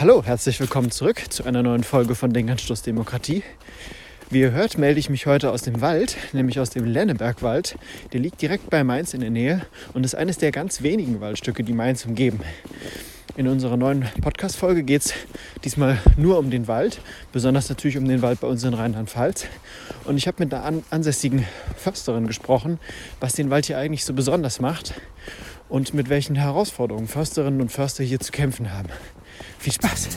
Hallo, herzlich willkommen zurück zu einer neuen Folge von Denkanstoß Demokratie. Wie ihr hört, melde ich mich heute aus dem Wald, nämlich aus dem Lennebergwald. Der liegt direkt bei Mainz in der Nähe und ist eines der ganz wenigen Waldstücke, die Mainz umgeben. In unserer neuen Podcast-Folge geht es diesmal nur um den Wald, besonders natürlich um den Wald bei uns in Rheinland-Pfalz. Und ich habe mit einer ansässigen Försterin gesprochen, was den Wald hier eigentlich so besonders macht und mit welchen Herausforderungen Försterinnen und Förster hier zu kämpfen haben. Viel Spaß!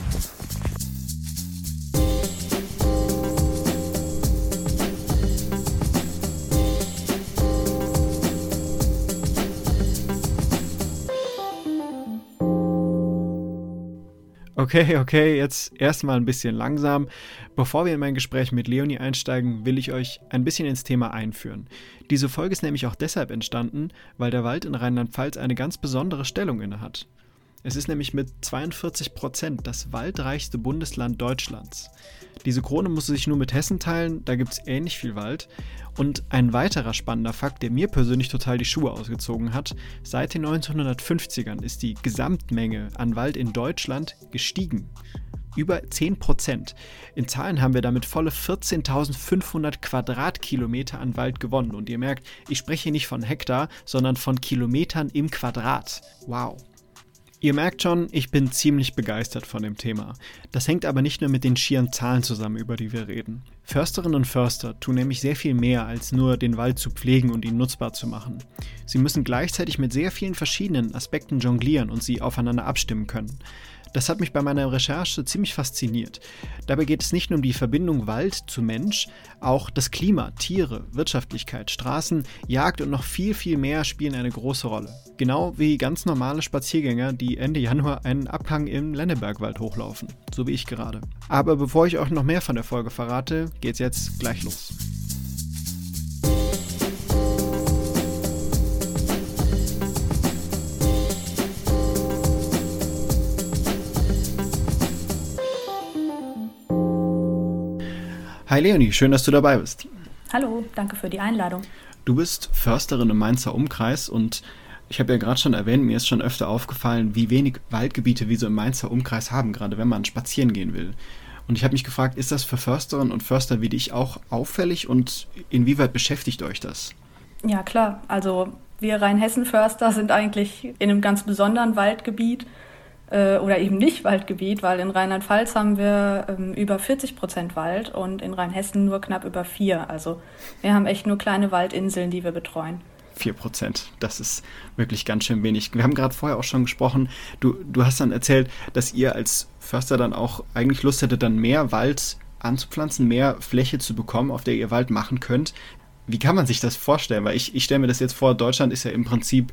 Okay, okay, jetzt erstmal ein bisschen langsam. Bevor wir in mein Gespräch mit Leonie einsteigen, will ich euch ein bisschen ins Thema einführen. Diese Folge ist nämlich auch deshalb entstanden, weil der Wald in Rheinland-Pfalz eine ganz besondere Stellung innehat. Es ist nämlich mit 42 Prozent das waldreichste Bundesland Deutschlands. Diese Krone muss sich nur mit Hessen teilen, da gibt es ähnlich viel Wald. Und ein weiterer spannender Fakt, der mir persönlich total die Schuhe ausgezogen hat, seit den 1950ern ist die Gesamtmenge an Wald in Deutschland gestiegen. Über 10 Prozent. In Zahlen haben wir damit volle 14.500 Quadratkilometer an Wald gewonnen. Und ihr merkt, ich spreche hier nicht von Hektar, sondern von Kilometern im Quadrat. Wow. Ihr merkt schon, ich bin ziemlich begeistert von dem Thema. Das hängt aber nicht nur mit den schieren Zahlen zusammen, über die wir reden. Försterinnen und Förster tun nämlich sehr viel mehr, als nur den Wald zu pflegen und ihn nutzbar zu machen. Sie müssen gleichzeitig mit sehr vielen verschiedenen Aspekten jonglieren und sie aufeinander abstimmen können. Das hat mich bei meiner Recherche ziemlich fasziniert. Dabei geht es nicht nur um die Verbindung Wald zu Mensch, auch das Klima, Tiere, Wirtschaftlichkeit, Straßen, Jagd und noch viel, viel mehr spielen eine große Rolle. Genau wie ganz normale Spaziergänger, die Ende Januar einen Abhang im Lennebergwald hochlaufen, so wie ich gerade. Aber bevor ich euch noch mehr von der Folge verrate, geht's jetzt gleich los. Hi Leonie, schön, dass du dabei bist. Hallo, danke für die Einladung. Du bist Försterin im Mainzer Umkreis und ich habe ja gerade schon erwähnt, mir ist schon öfter aufgefallen, wie wenig Waldgebiete wir so im Mainzer Umkreis haben, gerade wenn man spazieren gehen will. Und ich habe mich gefragt, ist das für Försterinnen und Förster wie dich auch auffällig und inwieweit beschäftigt euch das? Ja, klar. Also wir Rheinhessen-Förster sind eigentlich in einem ganz besonderen Waldgebiet äh, oder eben nicht Waldgebiet, weil in Rheinland-Pfalz haben wir ähm, über 40 Prozent Wald und in Rheinhessen nur knapp über vier. Also wir haben echt nur kleine Waldinseln, die wir betreuen. 4 Prozent. Das ist wirklich ganz schön wenig. Wir haben gerade vorher auch schon gesprochen. Du, du hast dann erzählt, dass ihr als Förster dann auch eigentlich Lust hättet, dann mehr Wald anzupflanzen, mehr Fläche zu bekommen, auf der ihr Wald machen könnt. Wie kann man sich das vorstellen? Weil ich, ich stelle mir das jetzt vor, Deutschland ist ja im Prinzip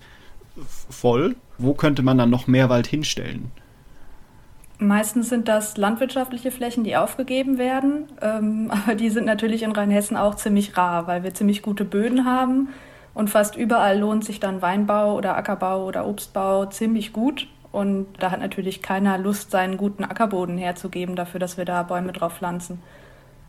voll. Wo könnte man dann noch mehr Wald hinstellen? Meistens sind das landwirtschaftliche Flächen, die aufgegeben werden. Ähm, aber die sind natürlich in Rheinhessen auch ziemlich rar, weil wir ziemlich gute Böden haben. Und fast überall lohnt sich dann Weinbau oder Ackerbau oder Obstbau ziemlich gut. Und da hat natürlich keiner Lust, seinen guten Ackerboden herzugeben dafür, dass wir da Bäume drauf pflanzen.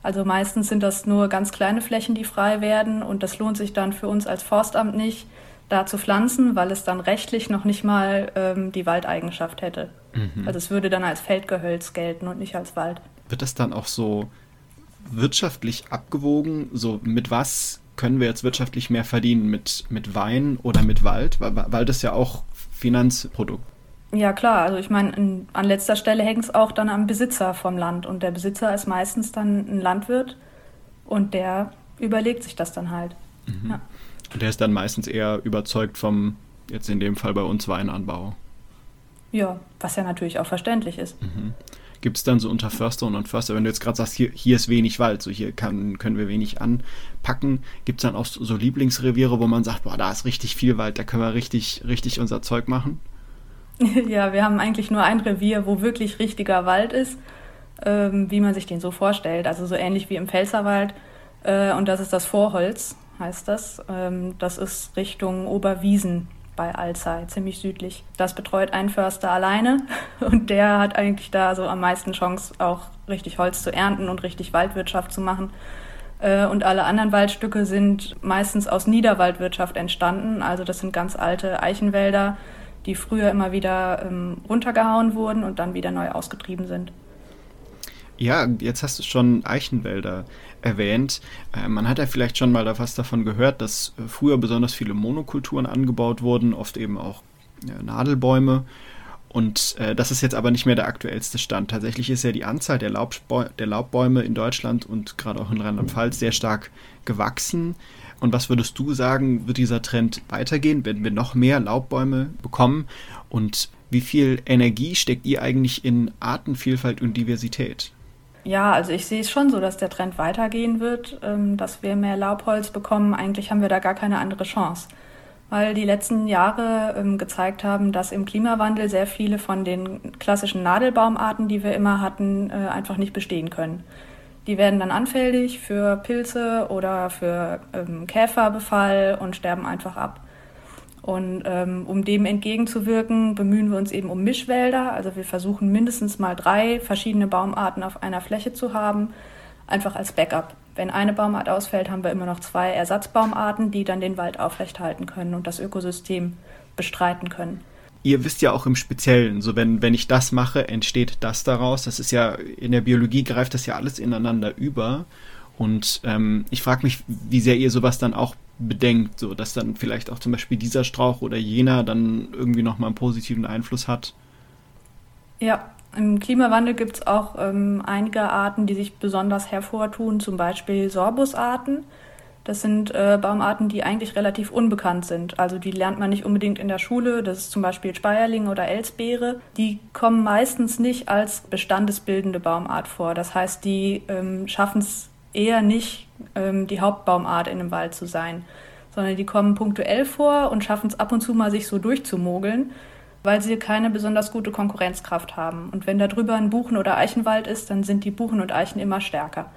Also meistens sind das nur ganz kleine Flächen, die frei werden. Und das lohnt sich dann für uns als Forstamt nicht, da zu pflanzen, weil es dann rechtlich noch nicht mal ähm, die Waldeigenschaft hätte. Mhm. Also es würde dann als Feldgehölz gelten und nicht als Wald. Wird das dann auch so wirtschaftlich abgewogen? So mit was können wir jetzt wirtschaftlich mehr verdienen? Mit, mit Wein oder mit Wald? Weil Wald ist ja auch Finanzprodukt. Ja klar, also ich meine, an letzter Stelle hängt es auch dann am Besitzer vom Land und der Besitzer ist meistens dann ein Landwirt und der überlegt sich das dann halt. Mhm. Ja. Und der ist dann meistens eher überzeugt vom, jetzt in dem Fall bei uns, Weinanbau. Ja, was ja natürlich auch verständlich ist. Mhm. Gibt es dann so unter Försterinnen und Förster, wenn du jetzt gerade sagst, hier, hier ist wenig Wald, so hier kann, können wir wenig anpacken, gibt es dann auch so Lieblingsreviere, wo man sagt, boah, da ist richtig viel Wald, da können wir richtig, richtig unser Zeug machen? Ja, wir haben eigentlich nur ein Revier, wo wirklich richtiger Wald ist, ähm, wie man sich den so vorstellt. Also so ähnlich wie im Pfälzerwald. Äh, und das ist das Vorholz heißt das. Ähm, das ist Richtung Oberwiesen bei Alzey, ziemlich südlich. Das betreut ein Förster alleine und der hat eigentlich da so am meisten Chance, auch richtig Holz zu ernten und richtig Waldwirtschaft zu machen. Äh, und alle anderen Waldstücke sind meistens aus Niederwaldwirtschaft entstanden. Also das sind ganz alte Eichenwälder, die früher immer wieder ähm, runtergehauen wurden und dann wieder neu ausgetrieben sind. Ja, jetzt hast du schon Eichenwälder erwähnt. Äh, man hat ja vielleicht schon mal da was davon gehört, dass äh, früher besonders viele Monokulturen angebaut wurden, oft eben auch Nadelbäume. Und äh, das ist jetzt aber nicht mehr der aktuellste Stand. Tatsächlich ist ja die Anzahl der, Laubbäu der Laubbäume in Deutschland und gerade auch in Rheinland-Pfalz sehr stark gewachsen. Und was würdest du sagen, wird dieser Trend weitergehen? Werden wir noch mehr Laubbäume bekommen? Und wie viel Energie steckt ihr eigentlich in Artenvielfalt und Diversität? Ja, also ich sehe es schon so, dass der Trend weitergehen wird, ähm, dass wir mehr Laubholz bekommen. Eigentlich haben wir da gar keine andere Chance, weil die letzten Jahre ähm, gezeigt haben, dass im Klimawandel sehr viele von den klassischen Nadelbaumarten, die wir immer hatten, äh, einfach nicht bestehen können. Die werden dann anfällig für Pilze oder für ähm, Käferbefall und sterben einfach ab. Und ähm, um dem entgegenzuwirken, bemühen wir uns eben um Mischwälder. Also wir versuchen mindestens mal drei verschiedene Baumarten auf einer Fläche zu haben, einfach als Backup. Wenn eine Baumart ausfällt, haben wir immer noch zwei Ersatzbaumarten, die dann den Wald aufrechthalten können und das Ökosystem bestreiten können. Ihr wisst ja auch im Speziellen, so wenn, wenn ich das mache, entsteht das daraus. Das ist ja, in der Biologie greift das ja alles ineinander über. Und ähm, ich frage mich, wie sehr ihr sowas dann auch bedenkt, so dass dann vielleicht auch zum Beispiel dieser Strauch oder jener dann irgendwie nochmal einen positiven Einfluss hat. Ja, im Klimawandel gibt es auch ähm, einige Arten, die sich besonders hervortun, zum Beispiel Sorbusarten. Das sind äh, Baumarten, die eigentlich relativ unbekannt sind. Also die lernt man nicht unbedingt in der Schule. Das ist zum Beispiel Speierling oder Elsbeere. Die kommen meistens nicht als bestandesbildende Baumart vor. Das heißt, die ähm, schaffen es eher nicht ähm, die Hauptbaumart in einem Wald zu sein, sondern die kommen punktuell vor und schaffen es ab und zu mal, sich so durchzumogeln, weil sie keine besonders gute Konkurrenzkraft haben. Und wenn da drüber ein Buchen- oder Eichenwald ist, dann sind die Buchen und Eichen immer stärker.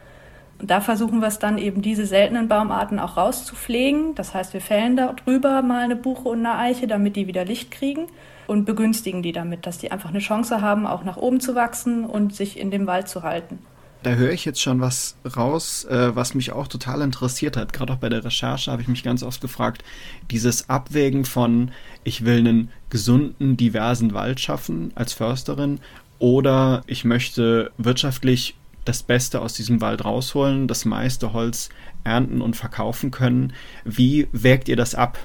Und da versuchen wir es dann eben, diese seltenen Baumarten auch rauszupflegen. Das heißt, wir fällen da drüber mal eine Buche und eine Eiche, damit die wieder Licht kriegen und begünstigen die damit, dass die einfach eine Chance haben, auch nach oben zu wachsen und sich in dem Wald zu halten. Da höre ich jetzt schon was raus, äh, was mich auch total interessiert hat. Gerade auch bei der Recherche habe ich mich ganz oft gefragt, dieses Abwägen von, ich will einen gesunden, diversen Wald schaffen als Försterin oder ich möchte wirtschaftlich das Beste aus diesem Wald rausholen, das meiste Holz ernten und verkaufen können. Wie wägt ihr das ab?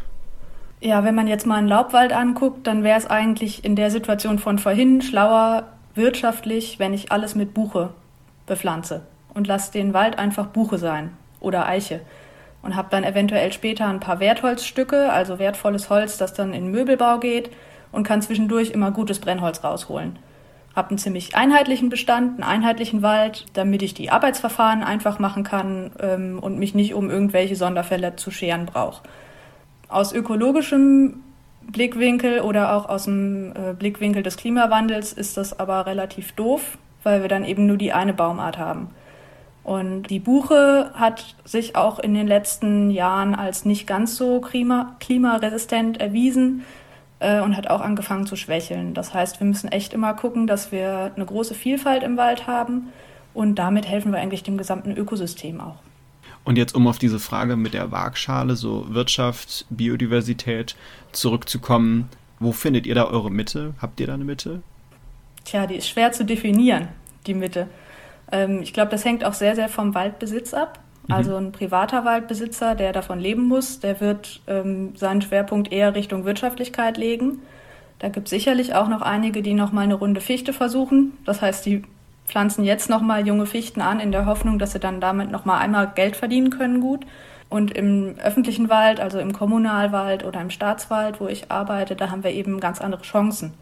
Ja, wenn man jetzt mal einen Laubwald anguckt, dann wäre es eigentlich in der Situation von vorhin schlauer wirtschaftlich, wenn ich alles mit Buche bepflanze und lasse den Wald einfach Buche sein oder Eiche und habe dann eventuell später ein paar Wertholzstücke, also wertvolles Holz, das dann in Möbelbau geht und kann zwischendurch immer gutes Brennholz rausholen. Habe einen ziemlich einheitlichen Bestand, einen einheitlichen Wald, damit ich die Arbeitsverfahren einfach machen kann ähm, und mich nicht um irgendwelche Sonderfälle zu scheren brauche. Aus ökologischem Blickwinkel oder auch aus dem äh, Blickwinkel des Klimawandels ist das aber relativ doof, weil wir dann eben nur die eine Baumart haben. Und die Buche hat sich auch in den letzten Jahren als nicht ganz so klima klimaresistent erwiesen äh, und hat auch angefangen zu schwächeln. Das heißt, wir müssen echt immer gucken, dass wir eine große Vielfalt im Wald haben und damit helfen wir eigentlich dem gesamten Ökosystem auch. Und jetzt, um auf diese Frage mit der Waagschale, so Wirtschaft, Biodiversität zurückzukommen, wo findet ihr da eure Mitte? Habt ihr da eine Mitte? Tja, die ist schwer zu definieren, die Mitte. Ähm, ich glaube, das hängt auch sehr, sehr vom Waldbesitz ab. Mhm. Also ein privater Waldbesitzer, der davon leben muss, der wird ähm, seinen Schwerpunkt eher Richtung Wirtschaftlichkeit legen. Da gibt es sicherlich auch noch einige, die noch mal eine Runde Fichte versuchen. Das heißt, die pflanzen jetzt noch mal junge Fichten an in der Hoffnung, dass sie dann damit noch mal einmal Geld verdienen können gut. Und im öffentlichen Wald, also im Kommunalwald oder im Staatswald, wo ich arbeite, da haben wir eben ganz andere Chancen.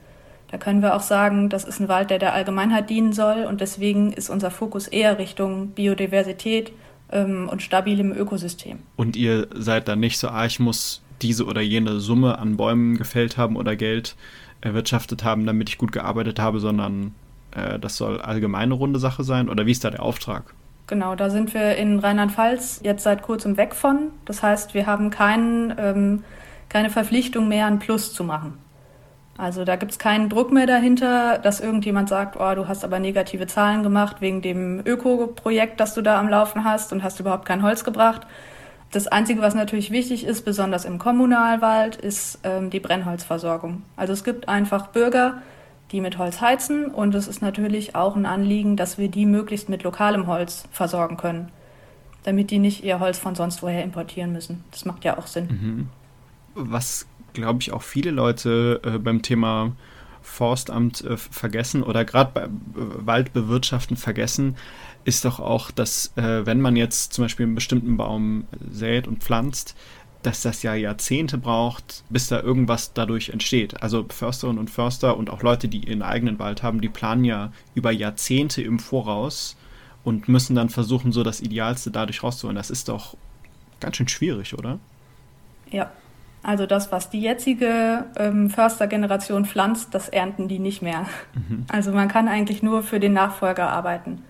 Da können wir auch sagen, das ist ein Wald, der der Allgemeinheit dienen soll und deswegen ist unser Fokus eher Richtung Biodiversität ähm, und stabilem Ökosystem. Und ihr seid dann nicht so, ah, ich muss diese oder jene Summe an Bäumen gefällt haben oder Geld erwirtschaftet haben, damit ich gut gearbeitet habe, sondern äh, das soll allgemeine runde Sache sein oder wie ist da der Auftrag? Genau, da sind wir in Rheinland-Pfalz jetzt seit kurzem weg von. Das heißt, wir haben kein, ähm, keine Verpflichtung mehr, ein Plus zu machen. Also da gibt es keinen Druck mehr dahinter, dass irgendjemand sagt, oh, du hast aber negative Zahlen gemacht wegen dem Öko-Projekt, das du da am Laufen hast und hast überhaupt kein Holz gebracht. Das Einzige, was natürlich wichtig ist, besonders im Kommunalwald, ist ähm, die Brennholzversorgung. Also es gibt einfach Bürger, die mit Holz heizen und es ist natürlich auch ein Anliegen, dass wir die möglichst mit lokalem Holz versorgen können, damit die nicht ihr Holz von sonst woher importieren müssen. Das macht ja auch Sinn. Mhm. Was, glaube ich, auch viele Leute äh, beim Thema Forstamt äh, vergessen oder gerade bei äh, Waldbewirtschaften vergessen, ist doch auch, dass äh, wenn man jetzt zum Beispiel einen bestimmten Baum sät und pflanzt, dass das ja Jahrzehnte braucht, bis da irgendwas dadurch entsteht. Also Försterinnen und Förster und auch Leute, die ihren eigenen Wald haben, die planen ja über Jahrzehnte im Voraus und müssen dann versuchen, so das Idealste dadurch rauszuholen. Das ist doch ganz schön schwierig, oder? Ja, also das, was die jetzige ähm, Förstergeneration pflanzt, das ernten die nicht mehr. Mhm. Also man kann eigentlich nur für den Nachfolger arbeiten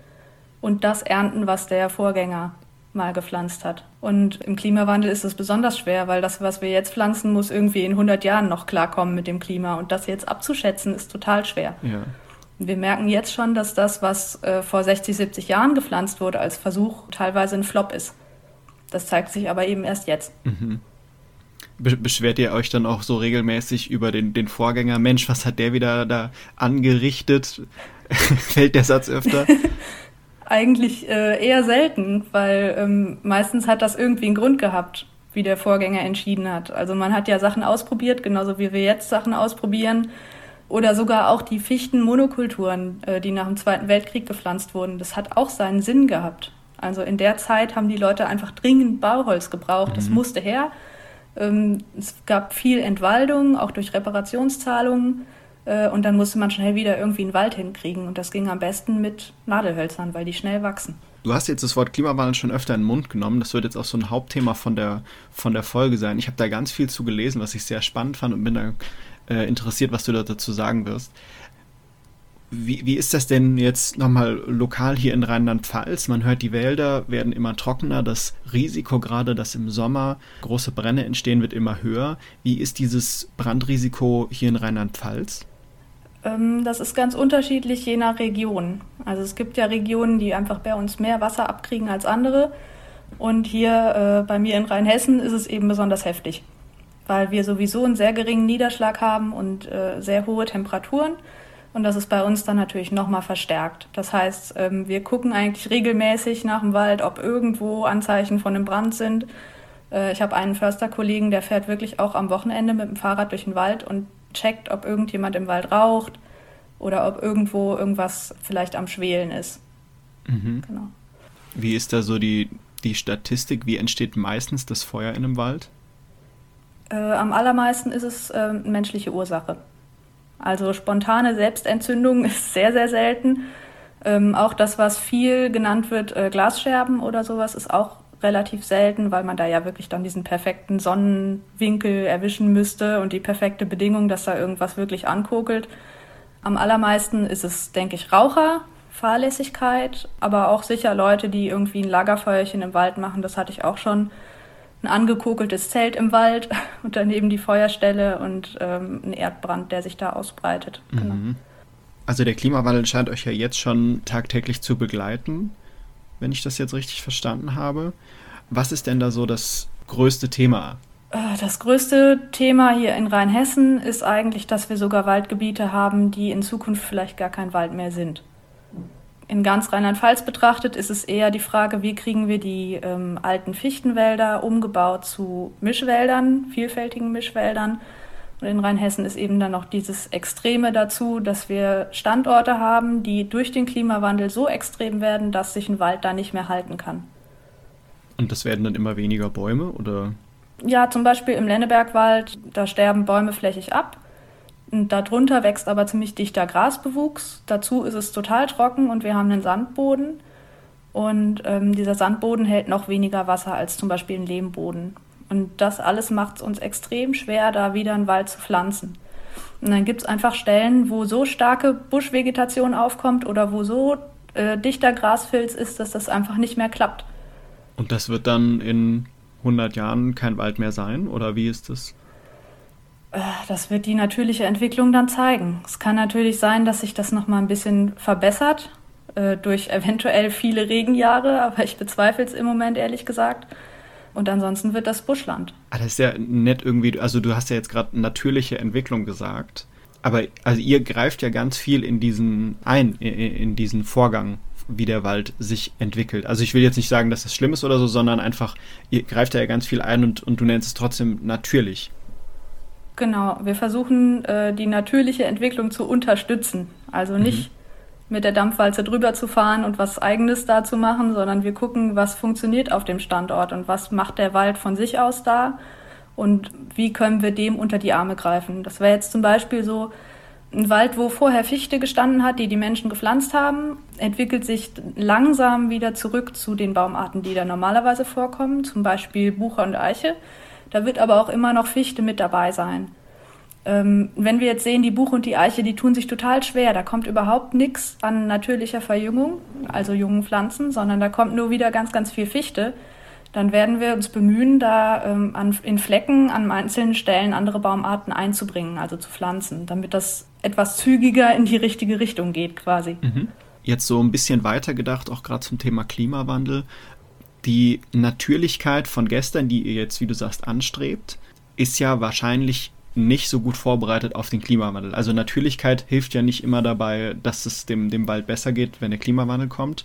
und das ernten, was der Vorgänger mal gepflanzt hat. Und im Klimawandel ist es besonders schwer, weil das, was wir jetzt pflanzen, muss irgendwie in 100 Jahren noch klarkommen mit dem Klima. Und das jetzt abzuschätzen, ist total schwer. Ja. Wir merken jetzt schon, dass das, was äh, vor 60, 70 Jahren gepflanzt wurde als Versuch, teilweise ein Flop ist. Das zeigt sich aber eben erst jetzt. Mhm beschwert ihr euch dann auch so regelmäßig über den, den Vorgänger? Mensch, was hat der wieder da angerichtet? Fällt der Satz öfter? Eigentlich äh, eher selten, weil ähm, meistens hat das irgendwie einen Grund gehabt, wie der Vorgänger entschieden hat. Also man hat ja Sachen ausprobiert, genauso wie wir jetzt Sachen ausprobieren. Oder sogar auch die Fichtenmonokulturen, äh, die nach dem Zweiten Weltkrieg gepflanzt wurden. Das hat auch seinen Sinn gehabt. Also in der Zeit haben die Leute einfach dringend Bauholz gebraucht. Das mhm. musste her. Ähm, es gab viel Entwaldung, auch durch Reparationszahlungen. Äh, und dann musste man schnell wieder irgendwie einen Wald hinkriegen. Und das ging am besten mit Nadelhölzern, weil die schnell wachsen. Du hast jetzt das Wort Klimawandel schon öfter in den Mund genommen. Das wird jetzt auch so ein Hauptthema von der, von der Folge sein. Ich habe da ganz viel zu gelesen, was ich sehr spannend fand und bin da äh, interessiert, was du dazu sagen wirst. Wie, wie ist das denn jetzt nochmal lokal hier in Rheinland-Pfalz? Man hört, die Wälder werden immer trockener, das Risiko gerade, dass im Sommer große Brände entstehen, wird immer höher. Wie ist dieses Brandrisiko hier in Rheinland-Pfalz? Ähm, das ist ganz unterschiedlich je nach Region. Also es gibt ja Regionen, die einfach bei uns mehr Wasser abkriegen als andere. Und hier äh, bei mir in Rheinhessen ist es eben besonders heftig, weil wir sowieso einen sehr geringen Niederschlag haben und äh, sehr hohe Temperaturen. Und das ist bei uns dann natürlich nochmal verstärkt. Das heißt, ähm, wir gucken eigentlich regelmäßig nach dem Wald, ob irgendwo Anzeichen von einem Brand sind. Äh, ich habe einen Försterkollegen, der fährt wirklich auch am Wochenende mit dem Fahrrad durch den Wald und checkt, ob irgendjemand im Wald raucht oder ob irgendwo irgendwas vielleicht am Schwelen ist. Mhm. Genau. Wie ist da so die, die Statistik? Wie entsteht meistens das Feuer in einem Wald? Äh, am allermeisten ist es äh, menschliche Ursache. Also spontane Selbstentzündung ist sehr, sehr selten. Ähm, auch das, was viel genannt wird, äh, Glasscherben oder sowas, ist auch relativ selten, weil man da ja wirklich dann diesen perfekten Sonnenwinkel erwischen müsste und die perfekte Bedingung, dass da irgendwas wirklich ankokelt. Am allermeisten ist es, denke ich, Raucher, Fahrlässigkeit, aber auch sicher Leute, die irgendwie ein Lagerfeuerchen im Wald machen. Das hatte ich auch schon ein angekokeltes Zelt im Wald und daneben die Feuerstelle und ähm, ein Erdbrand, der sich da ausbreitet. Genau. Mhm. Also der Klimawandel scheint euch ja jetzt schon tagtäglich zu begleiten, wenn ich das jetzt richtig verstanden habe. Was ist denn da so das größte Thema? Äh, das größte Thema hier in Rheinhessen ist eigentlich, dass wir sogar Waldgebiete haben, die in Zukunft vielleicht gar kein Wald mehr sind in ganz Rheinland-Pfalz betrachtet ist es eher die Frage, wie kriegen wir die ähm, alten Fichtenwälder umgebaut zu Mischwäldern, vielfältigen Mischwäldern. Und in Rheinhessen ist eben dann noch dieses Extreme dazu, dass wir Standorte haben, die durch den Klimawandel so extrem werden, dass sich ein Wald da nicht mehr halten kann. Und das werden dann immer weniger Bäume oder? Ja, zum Beispiel im Lennebergwald, da sterben Bäume flächig ab. Und darunter wächst aber ziemlich dichter Grasbewuchs. Dazu ist es total trocken und wir haben einen Sandboden. Und ähm, dieser Sandboden hält noch weniger Wasser als zum Beispiel ein Lehmboden. Und das alles macht es uns extrem schwer, da wieder einen Wald zu pflanzen. Und dann gibt es einfach Stellen, wo so starke Buschvegetation aufkommt oder wo so äh, dichter Grasfilz ist, dass das einfach nicht mehr klappt. Und das wird dann in 100 Jahren kein Wald mehr sein? Oder wie ist das? Äh, das wird die natürliche Entwicklung dann zeigen. Es kann natürlich sein, dass sich das noch mal ein bisschen verbessert äh, durch eventuell viele Regenjahre, aber ich bezweifle es im Moment ehrlich gesagt. Und ansonsten wird das Buschland. Ah, das ist ja nett irgendwie, also du hast ja jetzt gerade natürliche Entwicklung gesagt. Aber also ihr greift ja ganz viel in diesen ein, in, diesen Vorgang, wie der Wald sich entwickelt. Also ich will jetzt nicht sagen, dass das schlimm ist oder so, sondern einfach, ihr greift ja ganz viel ein und, und du nennst es trotzdem natürlich. Genau, wir versuchen äh, die natürliche Entwicklung zu unterstützen. Also nicht mhm. mit der Dampfwalze drüber zu fahren und was eigenes da zu machen, sondern wir gucken, was funktioniert auf dem Standort und was macht der Wald von sich aus da und wie können wir dem unter die Arme greifen. Das wäre jetzt zum Beispiel so, ein Wald, wo vorher Fichte gestanden hat, die die Menschen gepflanzt haben, entwickelt sich langsam wieder zurück zu den Baumarten, die da normalerweise vorkommen, zum Beispiel Buche und Eiche. Da wird aber auch immer noch Fichte mit dabei sein. Ähm, wenn wir jetzt sehen, die Buche und die Eiche, die tun sich total schwer. Da kommt überhaupt nichts an natürlicher Verjüngung, also jungen Pflanzen, sondern da kommt nur wieder ganz, ganz viel Fichte. Dann werden wir uns bemühen, da ähm, an, in Flecken an einzelnen Stellen andere Baumarten einzubringen, also zu pflanzen, damit das etwas zügiger in die richtige Richtung geht quasi. Mhm. Jetzt so ein bisschen weiter gedacht, auch gerade zum Thema Klimawandel die Natürlichkeit von gestern, die ihr jetzt, wie du sagst, anstrebt, ist ja wahrscheinlich nicht so gut vorbereitet auf den Klimawandel. Also Natürlichkeit hilft ja nicht immer dabei, dass es dem, dem Wald besser geht, wenn der Klimawandel kommt.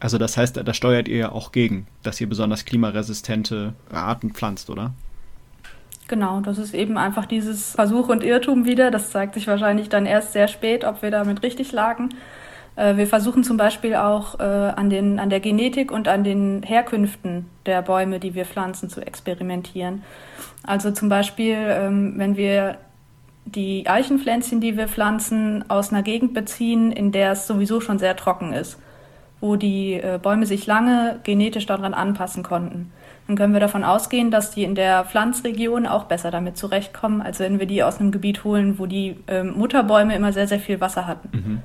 Also das heißt, da steuert ihr ja auch gegen, dass ihr besonders klimaresistente Arten pflanzt, oder? Genau, das ist eben einfach dieses Versuch und Irrtum wieder. Das zeigt sich wahrscheinlich dann erst sehr spät, ob wir damit richtig lagen. Äh, wir versuchen zum Beispiel auch äh, an, den, an der Genetik und an den Herkünften der Bäume, die wir pflanzen, zu experimentieren. Also zum Beispiel, ähm, wenn wir die Eichenpflänzchen, die wir pflanzen, aus einer Gegend beziehen, in der es sowieso schon sehr trocken ist, wo die äh, Bäume sich lange genetisch daran anpassen konnten. Dann können wir davon ausgehen, dass die in der Pflanzregion auch besser damit zurechtkommen, als wenn wir die aus einem Gebiet holen, wo die ähm, Mutterbäume immer sehr, sehr viel Wasser hatten. Mhm.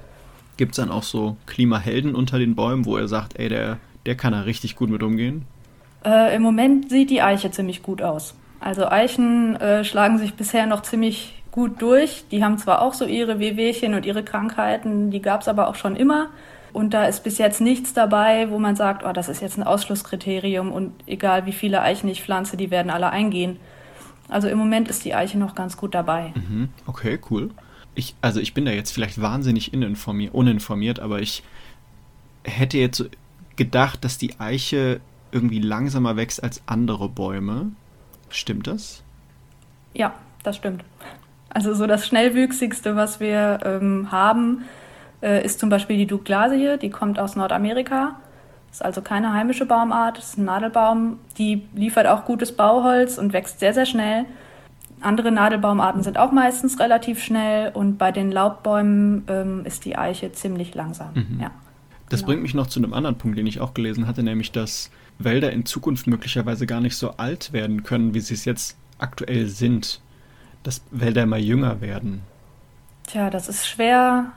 Gibt es dann auch so Klimahelden unter den Bäumen, wo er sagt, ey, der, der kann da richtig gut mit umgehen? Äh, Im Moment sieht die Eiche ziemlich gut aus. Also Eichen äh, schlagen sich bisher noch ziemlich gut durch. Die haben zwar auch so ihre Wehwehchen und ihre Krankheiten, die gab es aber auch schon immer. Und da ist bis jetzt nichts dabei, wo man sagt, oh, das ist jetzt ein Ausschlusskriterium und egal wie viele Eichen ich pflanze, die werden alle eingehen. Also im Moment ist die Eiche noch ganz gut dabei. Mhm. Okay, cool ich, also ich bin da jetzt vielleicht wahnsinnig uninformiert, aber ich hätte jetzt gedacht, dass die Eiche irgendwie langsamer wächst als andere Bäume. Stimmt das? Ja, das stimmt. Also so das schnellwüchsigste, was wir ähm, haben, äh, ist zum Beispiel die Douglasie, die kommt aus Nordamerika. Ist also keine heimische Baumart, ist ein Nadelbaum. Die liefert auch gutes Bauholz und wächst sehr, sehr schnell. Andere Nadelbaumarten sind auch meistens relativ schnell und bei den Laubbäumen ähm, ist die Eiche ziemlich langsam. Mhm. Ja, das genau. bringt mich noch zu einem anderen Punkt, den ich auch gelesen hatte, nämlich dass Wälder in Zukunft möglicherweise gar nicht so alt werden können, wie sie es jetzt aktuell sind. Dass Wälder immer jünger werden. Tja, das ist schwer,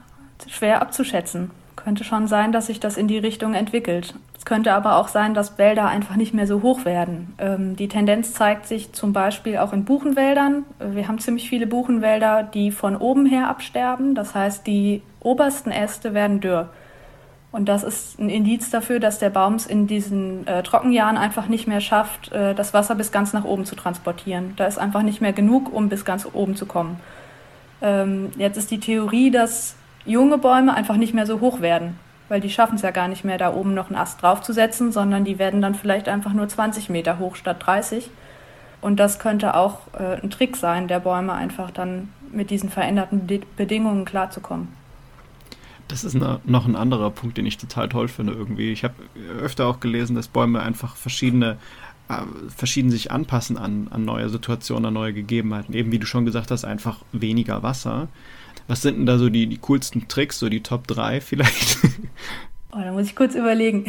schwer abzuschätzen. Könnte schon sein, dass sich das in die Richtung entwickelt. Es könnte aber auch sein, dass Wälder einfach nicht mehr so hoch werden. Ähm, die Tendenz zeigt sich zum Beispiel auch in Buchenwäldern. Wir haben ziemlich viele Buchenwälder, die von oben her absterben. Das heißt, die obersten Äste werden dürr. Und das ist ein Indiz dafür, dass der Baum es in diesen äh, Trockenjahren einfach nicht mehr schafft, äh, das Wasser bis ganz nach oben zu transportieren. Da ist einfach nicht mehr genug, um bis ganz oben zu kommen. Ähm, jetzt ist die Theorie, dass junge Bäume einfach nicht mehr so hoch werden weil die schaffen es ja gar nicht mehr, da oben noch einen Ast draufzusetzen, sondern die werden dann vielleicht einfach nur 20 Meter hoch statt 30. Und das könnte auch äh, ein Trick sein, der Bäume einfach dann mit diesen veränderten Be Bedingungen klarzukommen. Das ist eine, noch ein anderer Punkt, den ich total toll finde irgendwie. Ich habe öfter auch gelesen, dass Bäume einfach verschiedene äh, verschieden sich anpassen an, an neue Situationen, an neue Gegebenheiten. Eben wie du schon gesagt hast, einfach weniger Wasser. Was sind denn da so die, die coolsten Tricks, so die Top 3 vielleicht? Oh, da muss ich kurz überlegen.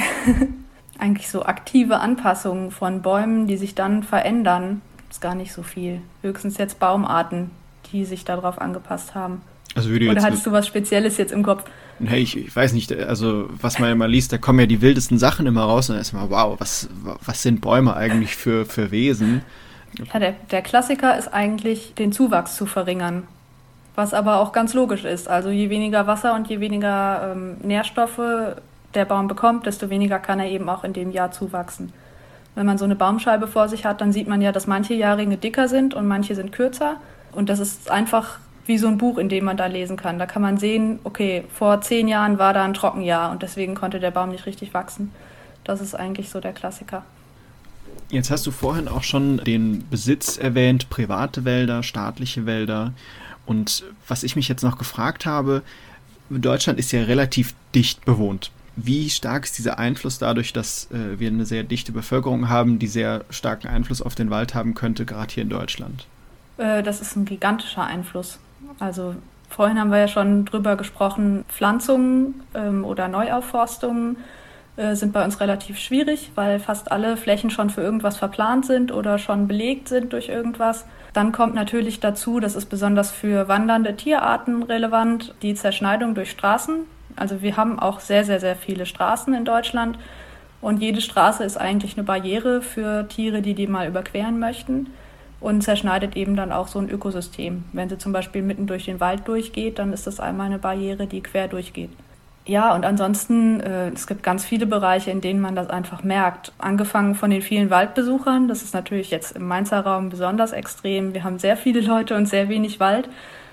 Eigentlich so aktive Anpassungen von Bäumen, die sich dann verändern, gibt es gar nicht so viel. Höchstens jetzt Baumarten, die sich darauf angepasst haben. Also Oder jetzt hattest du was Spezielles jetzt im Kopf? Nee, ich, ich, weiß nicht, also was man immer liest, da kommen ja die wildesten Sachen immer raus und dann ist immer, wow, was, was sind Bäume eigentlich für, für Wesen? Ja, der, der Klassiker ist eigentlich, den Zuwachs zu verringern. Was aber auch ganz logisch ist. Also je weniger Wasser und je weniger ähm, Nährstoffe der Baum bekommt, desto weniger kann er eben auch in dem Jahr zuwachsen. Wenn man so eine Baumscheibe vor sich hat, dann sieht man ja, dass manche Jahrringe dicker sind und manche sind kürzer. Und das ist einfach wie so ein Buch, in dem man da lesen kann. Da kann man sehen, okay, vor zehn Jahren war da ein Trockenjahr und deswegen konnte der Baum nicht richtig wachsen. Das ist eigentlich so der Klassiker. Jetzt hast du vorhin auch schon den Besitz erwähnt, private Wälder, staatliche Wälder. Und was ich mich jetzt noch gefragt habe, Deutschland ist ja relativ dicht bewohnt. Wie stark ist dieser Einfluss dadurch, dass äh, wir eine sehr dichte Bevölkerung haben, die sehr starken Einfluss auf den Wald haben könnte, gerade hier in Deutschland? Äh, das ist ein gigantischer Einfluss. Also vorhin haben wir ja schon drüber gesprochen, Pflanzungen ähm, oder Neuaufforstungen äh, sind bei uns relativ schwierig, weil fast alle Flächen schon für irgendwas verplant sind oder schon belegt sind durch irgendwas. Dann kommt natürlich dazu, das ist besonders für wandernde Tierarten relevant, die Zerschneidung durch Straßen. Also wir haben auch sehr, sehr, sehr viele Straßen in Deutschland und jede Straße ist eigentlich eine Barriere für Tiere, die die mal überqueren möchten und zerschneidet eben dann auch so ein Ökosystem. Wenn sie zum Beispiel mitten durch den Wald durchgeht, dann ist das einmal eine Barriere, die quer durchgeht. Ja, und ansonsten, äh, es gibt ganz viele Bereiche, in denen man das einfach merkt. Angefangen von den vielen Waldbesuchern, das ist natürlich jetzt im Mainzer Raum besonders extrem. Wir haben sehr viele Leute und sehr wenig Wald.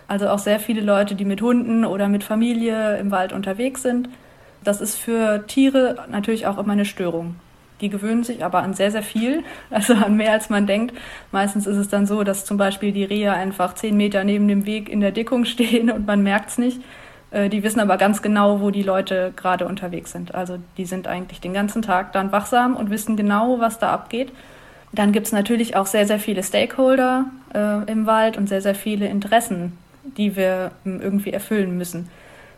Also auch sehr viele Leute, die mit Hunden oder mit Familie im Wald unterwegs sind. Das ist für Tiere natürlich auch immer eine Störung. Die gewöhnen sich aber an sehr, sehr viel, also an mehr als man denkt. Meistens ist es dann so, dass zum Beispiel die Rehe einfach zehn Meter neben dem Weg in der Dickung stehen und man merkt es nicht. Äh, die wissen aber ganz genau, wo die Leute gerade unterwegs sind. Also die sind eigentlich den ganzen Tag dann wachsam und wissen genau, was da abgeht. Dann gibt es natürlich auch sehr, sehr viele Stakeholder äh, im Wald und sehr, sehr viele Interessen, die wir ähm, irgendwie erfüllen müssen.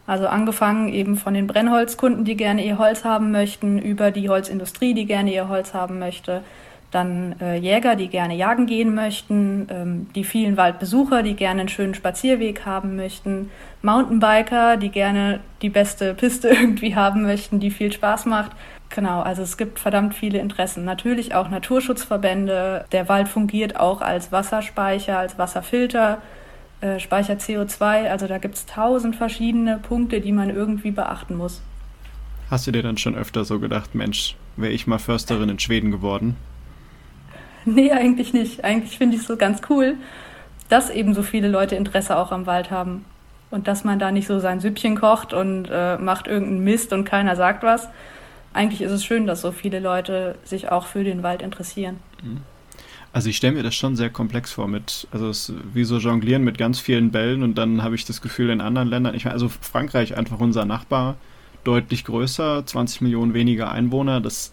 Also angefangen eben von den Brennholzkunden, die gerne ihr Holz haben möchten, über die Holzindustrie, die gerne ihr Holz haben möchte, dann äh, Jäger, die gerne jagen gehen möchten, ähm, die vielen Waldbesucher, die gerne einen schönen Spazierweg haben möchten, Mountainbiker, die gerne die beste Piste irgendwie haben möchten, die viel Spaß macht. Genau, also es gibt verdammt viele Interessen. Natürlich auch Naturschutzverbände. Der Wald fungiert auch als Wasserspeicher, als Wasserfilter. Äh, speichert CO2. Also da gibt es tausend verschiedene Punkte, die man irgendwie beachten muss. Hast du dir dann schon öfter so gedacht, Mensch, wäre ich mal Försterin in Schweden geworden? Nee, eigentlich nicht. Eigentlich finde ich es so ganz cool, dass eben so viele Leute Interesse auch am Wald haben. Und dass man da nicht so sein Süppchen kocht und äh, macht irgendeinen Mist und keiner sagt was. Eigentlich ist es schön, dass so viele Leute sich auch für den Wald interessieren. Mhm. Also ich stelle mir das schon sehr komplex vor mit, also es wie so jonglieren mit ganz vielen Bällen und dann habe ich das Gefühl in anderen Ländern, ich meine, also Frankreich einfach unser Nachbar, deutlich größer, 20 Millionen weniger Einwohner, das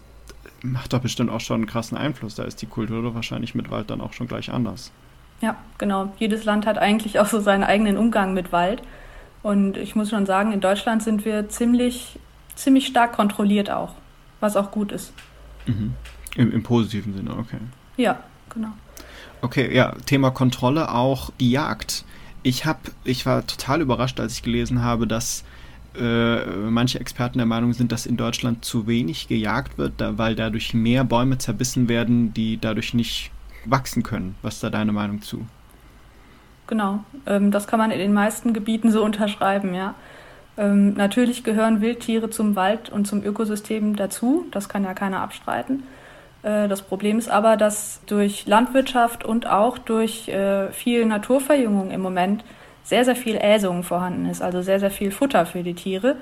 macht doch bestimmt auch schon einen krassen Einfluss. Da ist die Kultur wahrscheinlich mit Wald dann auch schon gleich anders. Ja, genau. Jedes Land hat eigentlich auch so seinen eigenen Umgang mit Wald. Und ich muss schon sagen, in Deutschland sind wir ziemlich, ziemlich stark kontrolliert auch, was auch gut ist. Mhm. Im, Im positiven Sinne, okay. Ja, genau. Okay, ja, Thema Kontrolle auch die Jagd. Ich habe, ich war total überrascht, als ich gelesen habe, dass äh, manche Experten der Meinung sind, dass in Deutschland zu wenig gejagt wird, da, weil dadurch mehr Bäume zerbissen werden, die dadurch nicht wachsen können. Was ist da deine Meinung zu? Genau, ähm, das kann man in den meisten Gebieten so unterschreiben, ja. Ähm, natürlich gehören Wildtiere zum Wald und zum Ökosystem dazu, das kann ja keiner abstreiten. Äh, das Problem ist aber, dass durch Landwirtschaft und auch durch äh, viel Naturverjüngung im Moment sehr, sehr viel Äsung vorhanden ist, also sehr, sehr viel Futter für die Tiere.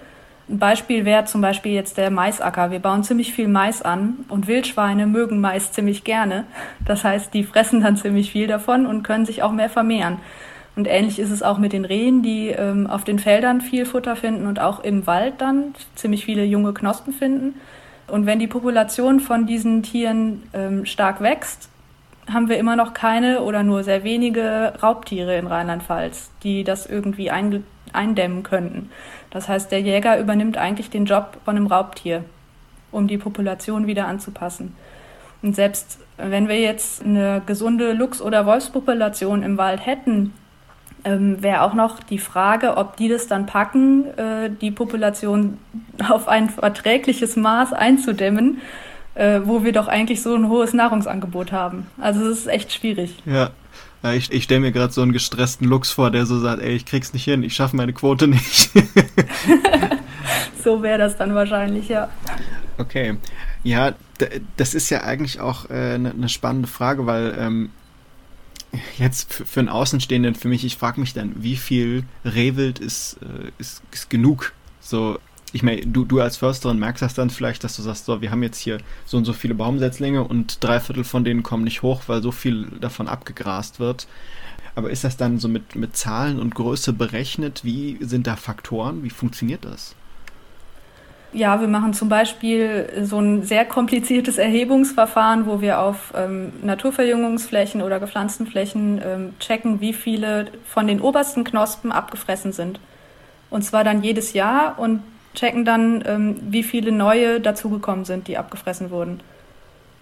Ein Beispiel wäre zum Beispiel jetzt der Maisacker. Wir bauen ziemlich viel Mais an und Wildschweine mögen Mais ziemlich gerne. Das heißt, die fressen dann ziemlich viel davon und können sich auch mehr vermehren. Und ähnlich ist es auch mit den Rehen, die ähm, auf den Feldern viel Futter finden und auch im Wald dann ziemlich viele junge Knospen finden. Und wenn die Population von diesen Tieren ähm, stark wächst, haben wir immer noch keine oder nur sehr wenige Raubtiere in Rheinland-Pfalz, die das irgendwie eindämmen könnten. Das heißt, der Jäger übernimmt eigentlich den Job von einem Raubtier, um die Population wieder anzupassen. Und selbst wenn wir jetzt eine gesunde Luchs- oder Wolfspopulation im Wald hätten, ähm, wäre auch noch die Frage, ob die das dann packen, äh, die Population auf ein verträgliches Maß einzudämmen, äh, wo wir doch eigentlich so ein hohes Nahrungsangebot haben. Also es ist echt schwierig. Ja. ja ich, ich stelle mir gerade so einen gestressten Lux vor, der so sagt, ey, ich krieg's nicht hin, ich schaffe meine Quote nicht. so wäre das dann wahrscheinlich, ja. Okay. Ja, das ist ja eigentlich auch eine äh, ne, ne spannende Frage, weil ähm, jetzt für, für einen Außenstehenden, für mich, ich frage mich dann, wie viel Rehwild ist, äh, ist, ist genug? So, ich meine, du, du als Försterin merkst das dann vielleicht, dass du sagst, so, wir haben jetzt hier so und so viele Baumsetzlinge und drei Viertel von denen kommen nicht hoch, weil so viel davon abgegrast wird. Aber ist das dann so mit, mit Zahlen und Größe berechnet? Wie sind da Faktoren? Wie funktioniert das? Ja, wir machen zum Beispiel so ein sehr kompliziertes Erhebungsverfahren, wo wir auf ähm, Naturverjüngungsflächen oder gepflanzten Flächen ähm, checken, wie viele von den obersten Knospen abgefressen sind. Und zwar dann jedes Jahr und checken dann, ähm, wie viele neue dazugekommen sind, die abgefressen wurden.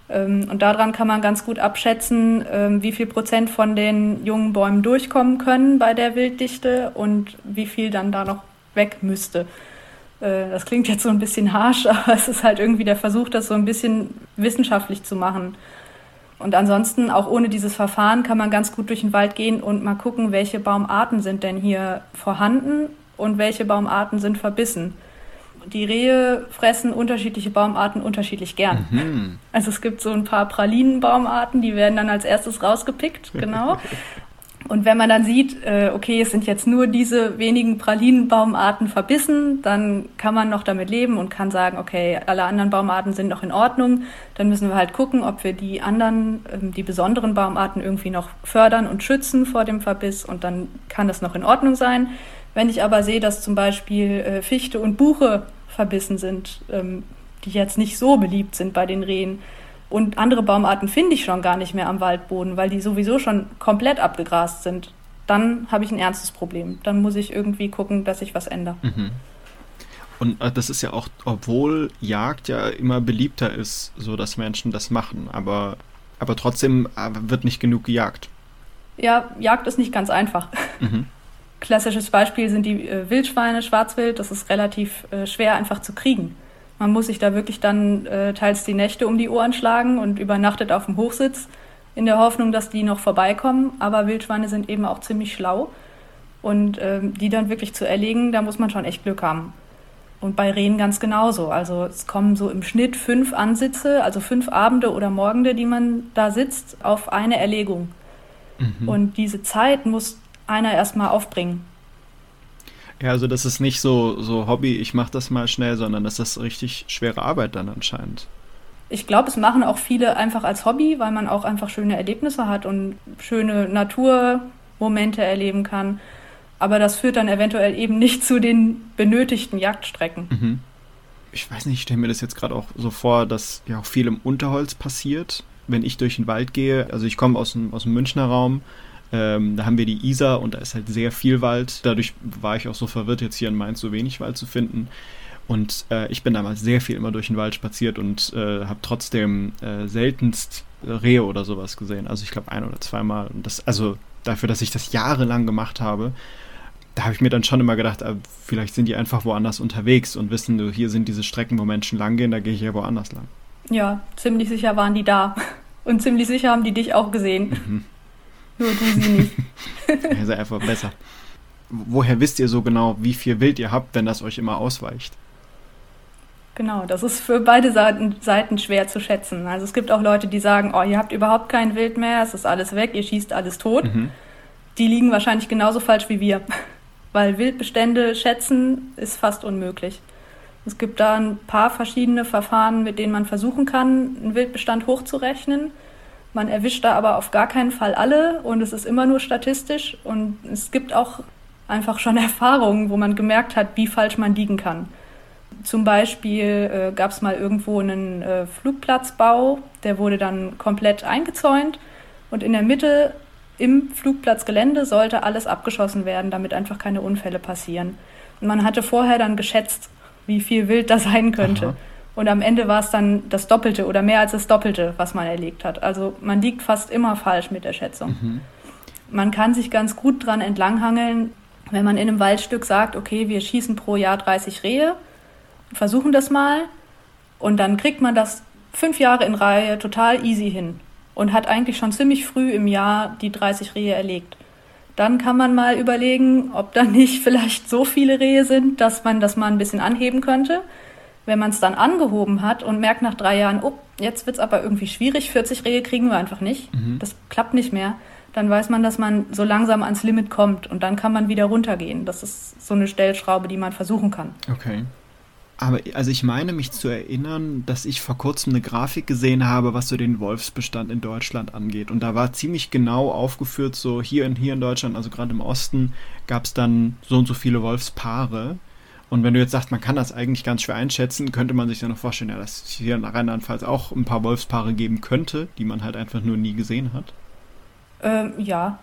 Ähm, und daran kann man ganz gut abschätzen, ähm, wie viel Prozent von den jungen Bäumen durchkommen können bei der Wilddichte und wie viel dann da noch weg müsste. Äh, das klingt jetzt so ein bisschen harsch, aber es ist halt irgendwie der Versuch, das so ein bisschen wissenschaftlich zu machen. Und ansonsten, auch ohne dieses Verfahren, kann man ganz gut durch den Wald gehen und mal gucken, welche Baumarten sind denn hier vorhanden und welche Baumarten sind verbissen die Rehe fressen unterschiedliche Baumarten unterschiedlich gern. Mhm. Also es gibt so ein paar Pralinenbaumarten, die werden dann als erstes rausgepickt, genau. Und wenn man dann sieht, äh, okay, es sind jetzt nur diese wenigen Pralinenbaumarten verbissen, dann kann man noch damit leben und kann sagen, okay, alle anderen Baumarten sind noch in Ordnung. Dann müssen wir halt gucken, ob wir die anderen, ähm, die besonderen Baumarten irgendwie noch fördern und schützen vor dem Verbiss und dann kann das noch in Ordnung sein. Wenn ich aber sehe, dass zum Beispiel äh, Fichte und Buche verbissen sind, ähm, die jetzt nicht so beliebt sind bei den Rehen, und andere Baumarten finde ich schon gar nicht mehr am Waldboden, weil die sowieso schon komplett abgegrast sind, dann habe ich ein ernstes Problem. Dann muss ich irgendwie gucken, dass ich was ändere. Mhm. Und äh, das ist ja auch, obwohl Jagd ja immer beliebter ist, so dass Menschen das machen, aber, aber trotzdem äh, wird nicht genug gejagt. Ja, Jagd ist nicht ganz einfach. Mhm. Klassisches Beispiel sind die äh, Wildschweine, Schwarzwild. Das ist relativ äh, schwer einfach zu kriegen. Man muss sich da wirklich dann äh, teils die Nächte um die Ohren schlagen und übernachtet auf dem Hochsitz in der Hoffnung, dass die noch vorbeikommen. Aber Wildschweine sind eben auch ziemlich schlau. Und ähm, die dann wirklich zu erlegen, da muss man schon echt Glück haben. Und bei Rehen ganz genauso. Also es kommen so im Schnitt fünf Ansitze, also fünf Abende oder Morgende, die man da sitzt, auf eine Erlegung. Mhm. Und diese Zeit muss einer erstmal aufbringen. Ja, also das ist nicht so, so Hobby, ich mache das mal schnell, sondern das ist richtig schwere Arbeit dann anscheinend. Ich glaube, es machen auch viele einfach als Hobby, weil man auch einfach schöne Erlebnisse hat und schöne Naturmomente erleben kann. Aber das führt dann eventuell eben nicht zu den benötigten Jagdstrecken. Mhm. Ich weiß nicht, ich stelle mir das jetzt gerade auch so vor, dass ja auch viel im Unterholz passiert, wenn ich durch den Wald gehe. Also ich komme aus dem, aus dem Münchner Raum ähm, da haben wir die Isar und da ist halt sehr viel Wald. Dadurch war ich auch so verwirrt, jetzt hier in Mainz so wenig Wald zu finden. Und äh, ich bin damals sehr viel immer durch den Wald spaziert und äh, habe trotzdem äh, seltenst Rehe oder sowas gesehen. Also ich glaube ein oder zweimal. Und das, also dafür, dass ich das jahrelang gemacht habe, da habe ich mir dann schon immer gedacht, äh, vielleicht sind die einfach woanders unterwegs und wissen, hier sind diese Strecken, wo Menschen langgehen, da gehe ich ja woanders lang. Ja, ziemlich sicher waren die da. Und ziemlich sicher haben die dich auch gesehen. Mhm. Nur du sie nicht. Ihr seid einfach besser. Woher wisst ihr so genau, wie viel Wild ihr habt, wenn das euch immer ausweicht? Genau, das ist für beide Seiten, Seiten schwer zu schätzen. Also es gibt auch Leute, die sagen, oh, ihr habt überhaupt kein Wild mehr, es ist alles weg, ihr schießt alles tot. Mhm. Die liegen wahrscheinlich genauso falsch wie wir. Weil Wildbestände schätzen ist fast unmöglich. Es gibt da ein paar verschiedene Verfahren, mit denen man versuchen kann, einen Wildbestand hochzurechnen. Man erwischt da aber auf gar keinen Fall alle und es ist immer nur statistisch und es gibt auch einfach schon Erfahrungen, wo man gemerkt hat, wie falsch man liegen kann. Zum Beispiel äh, gab es mal irgendwo einen äh, Flugplatzbau, der wurde dann komplett eingezäunt und in der Mitte im Flugplatzgelände sollte alles abgeschossen werden, damit einfach keine Unfälle passieren. Und man hatte vorher dann geschätzt, wie viel Wild da sein könnte. Aha. Und am Ende war es dann das Doppelte oder mehr als das Doppelte, was man erlegt hat. Also man liegt fast immer falsch mit der Schätzung. Mhm. Man kann sich ganz gut dran entlanghangeln, wenn man in einem Waldstück sagt, okay, wir schießen pro Jahr 30 Rehe, versuchen das mal und dann kriegt man das fünf Jahre in Reihe total easy hin und hat eigentlich schon ziemlich früh im Jahr die 30 Rehe erlegt. Dann kann man mal überlegen, ob da nicht vielleicht so viele Rehe sind, dass man das mal ein bisschen anheben könnte Wenn man es dann angehoben hat und merkt nach drei Jahren, oh, jetzt wird es aber irgendwie schwierig, 40 Rehe kriegen wir einfach nicht, mhm. das klappt nicht mehr, dann weiß man, dass man so langsam ans Limit kommt und dann kann man wieder runtergehen. Das ist so eine Stellschraube, die man versuchen kann. Okay. Aber also ich meine mich zu erinnern, dass ich vor kurzem eine Grafik gesehen habe, was so den Wolfsbestand in Deutschland angeht. Und da war ziemlich genau aufgeführt, so hier in, hier in Deutschland, also gerade im Osten, gab es dann so und so viele Wolfspaare. Und wenn du jetzt sagst, man kann das eigentlich ganz schwer einschätzen, könnte man sich dann noch vorstellen, ja, dass es hier in Rheinland-Pfalz auch ein paar Wolfspaare geben könnte, die man halt einfach nur nie gesehen hat. Ähm, ja,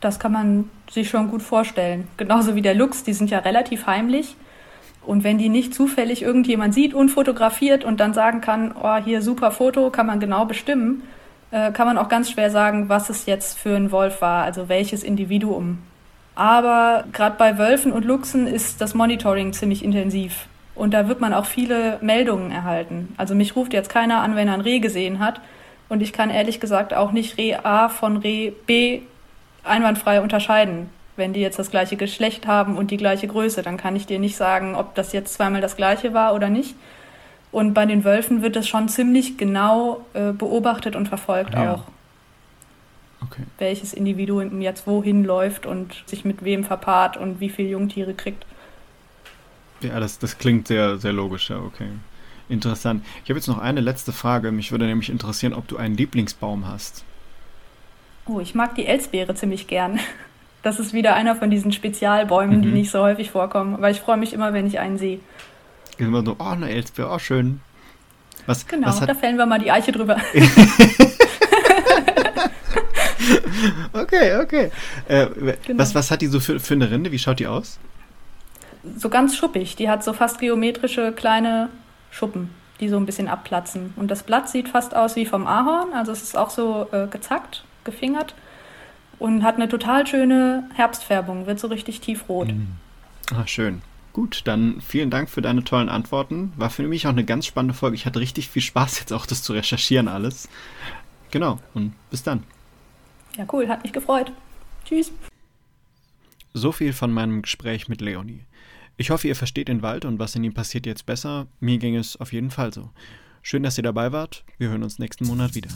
das kann man sich schon gut vorstellen. Genauso wie der Luchs, die sind ja relativ heimlich. Und wenn die nicht zufällig irgendjemand sieht und fotografiert und dann sagen kann, oh, hier super Foto, kann man genau bestimmen, äh, kann man auch ganz schwer sagen, was es jetzt für ein Wolf war, also welches Individuum. Aber gerade bei Wölfen und Luchsen ist das Monitoring ziemlich intensiv. Und da wird man auch viele Meldungen erhalten. Also mich ruft jetzt keiner an, wenn er ein Reh gesehen hat. Und ich kann ehrlich gesagt auch nicht Reh A von Reh B einwandfrei unterscheiden wenn die jetzt das gleiche Geschlecht haben und die gleiche Größe, dann kann ich dir nicht sagen, ob das jetzt zweimal das gleiche war oder nicht. Und bei den Wölfen wird das schon ziemlich genau äh, beobachtet und verfolgt ja. auch. Okay. Welches Individuum jetzt wohin läuft und sich mit wem verpaart und wie viele Jungtiere kriegt. Ja, das, das klingt sehr, sehr logisch, ja, okay. Interessant. Ich habe jetzt noch eine letzte Frage. Mich würde nämlich interessieren, ob du einen Lieblingsbaum hast. Oh, ich mag die Elsbeere ziemlich gern. Das ist wieder einer von diesen Spezialbäumen, mhm. die nicht so häufig vorkommen. Aber ich freue mich immer, wenn ich einen sehe. Immer so, oh, eine Elsbeere, oh, schön. Was, genau, was da fällen wir mal die Eiche drüber. okay. Äh, genau. was, was hat die so für, für eine Rinde? Wie schaut die aus? So ganz schuppig. Die hat so fast geometrische kleine Schuppen, die so ein bisschen abplatzen. Und das Blatt sieht fast aus wie vom Ahorn. Also es ist auch so äh, gezackt, gefingert und hat eine total schöne Herbstfärbung, wird so richtig tiefrot. Mhm. Ah, schön. Gut, dann vielen Dank für deine tollen Antworten. War für mich auch eine ganz spannende Folge. Ich hatte richtig viel Spaß jetzt auch, das zu recherchieren alles. Genau, und bis dann. Ja, cool, hat mich gefreut. Tschüss. So viel von meinem Gespräch mit Leonie. Ich hoffe, ihr versteht den Wald und was in ihm passiert jetzt besser. Mir ging es auf jeden Fall so. Schön, dass ihr dabei wart. Wir hören uns nächsten Monat wieder.